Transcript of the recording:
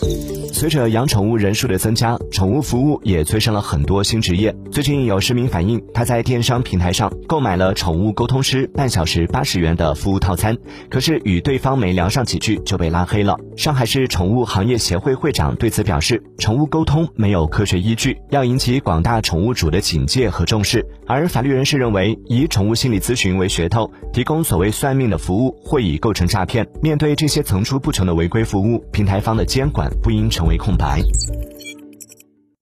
Thank you. 随着养宠物人数的增加，宠物服务也催生了很多新职业。最近有市民反映，他在电商平台上购买了宠物沟通师半小时八十元的服务套餐，可是与对方没聊上几句就被拉黑了。上海市宠物行业协会会长对此表示，宠物沟通没有科学依据，要引起广大宠物主的警戒和重视。而法律人士认为，以宠物心理咨询为噱头，提供所谓算命的服务，会已构成诈骗。面对这些层出不穷的违规服务，平台方的监管不应成为空白。